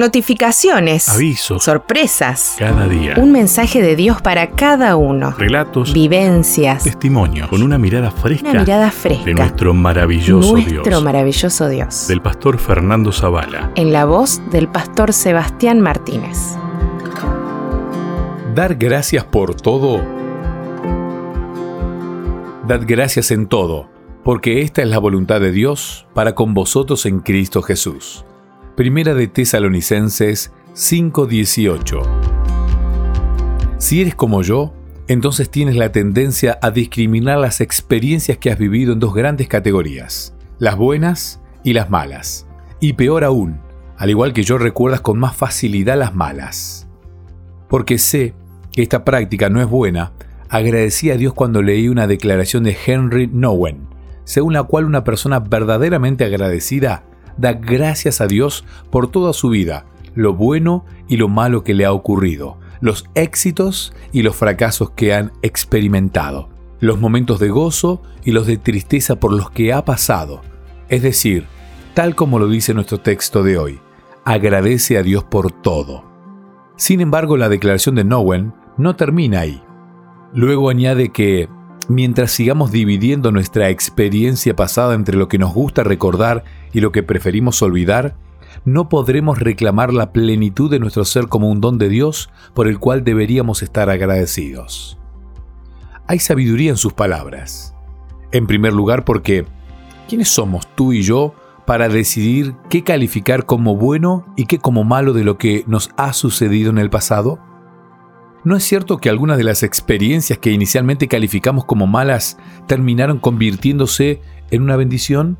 Notificaciones. Avisos. Sorpresas. Cada día. Un mensaje de Dios para cada uno. Relatos. Vivencias. Testimonios. Con una mirada fresca. Una mirada fresca. De nuestro maravilloso Nuestro Dios. maravilloso Dios. Del pastor Fernando Zavala. En la voz del pastor Sebastián Martínez. Dar gracias por todo. Dad gracias en todo, porque esta es la voluntad de Dios para con vosotros en Cristo Jesús. Primera de Tesalonicenses 5:18. Si eres como yo, entonces tienes la tendencia a discriminar las experiencias que has vivido en dos grandes categorías, las buenas y las malas. Y peor aún, al igual que yo recuerdas con más facilidad las malas. Porque sé que esta práctica no es buena, agradecí a Dios cuando leí una declaración de Henry Nowen, según la cual una persona verdaderamente agradecida da gracias a Dios por toda su vida, lo bueno y lo malo que le ha ocurrido, los éxitos y los fracasos que han experimentado, los momentos de gozo y los de tristeza por los que ha pasado. Es decir, tal como lo dice nuestro texto de hoy, agradece a Dios por todo. Sin embargo, la declaración de Nowen no termina ahí. Luego añade que mientras sigamos dividiendo nuestra experiencia pasada entre lo que nos gusta recordar y lo que preferimos olvidar, no podremos reclamar la plenitud de nuestro ser como un don de Dios por el cual deberíamos estar agradecidos. Hay sabiduría en sus palabras. En primer lugar porque, ¿quiénes somos tú y yo para decidir qué calificar como bueno y qué como malo de lo que nos ha sucedido en el pasado? ¿No es cierto que algunas de las experiencias que inicialmente calificamos como malas terminaron convirtiéndose en una bendición?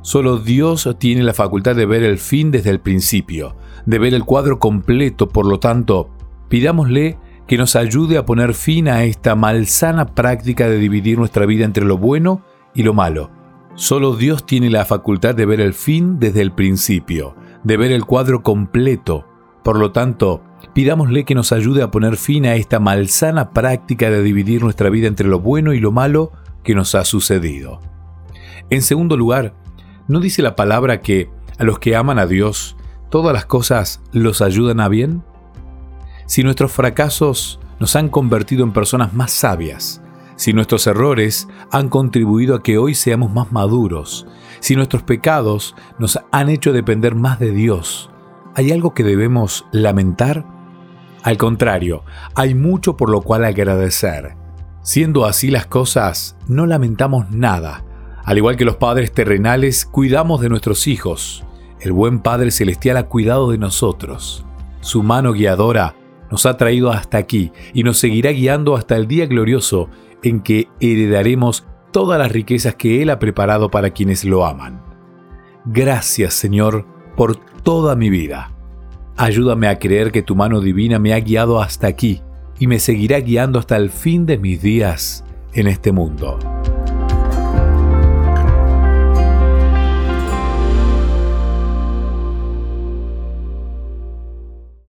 Solo Dios tiene la facultad de ver el fin desde el principio, de ver el cuadro completo, por lo tanto, pidámosle que nos ayude a poner fin a esta malsana práctica de dividir nuestra vida entre lo bueno y lo malo. Solo Dios tiene la facultad de ver el fin desde el principio, de ver el cuadro completo. Por lo tanto, pidámosle que nos ayude a poner fin a esta malsana práctica de dividir nuestra vida entre lo bueno y lo malo que nos ha sucedido. En segundo lugar, ¿no dice la palabra que a los que aman a Dios, todas las cosas los ayudan a bien? Si nuestros fracasos nos han convertido en personas más sabias, si nuestros errores han contribuido a que hoy seamos más maduros, si nuestros pecados nos han hecho depender más de Dios, ¿hay algo que debemos lamentar? Al contrario, hay mucho por lo cual agradecer. Siendo así las cosas, no lamentamos nada. Al igual que los padres terrenales, cuidamos de nuestros hijos. El buen Padre Celestial ha cuidado de nosotros. Su mano guiadora nos ha traído hasta aquí y nos seguirá guiando hasta el día glorioso en que heredaremos todas las riquezas que Él ha preparado para quienes lo aman. Gracias Señor por toda mi vida. Ayúdame a creer que tu mano divina me ha guiado hasta aquí y me seguirá guiando hasta el fin de mis días en este mundo.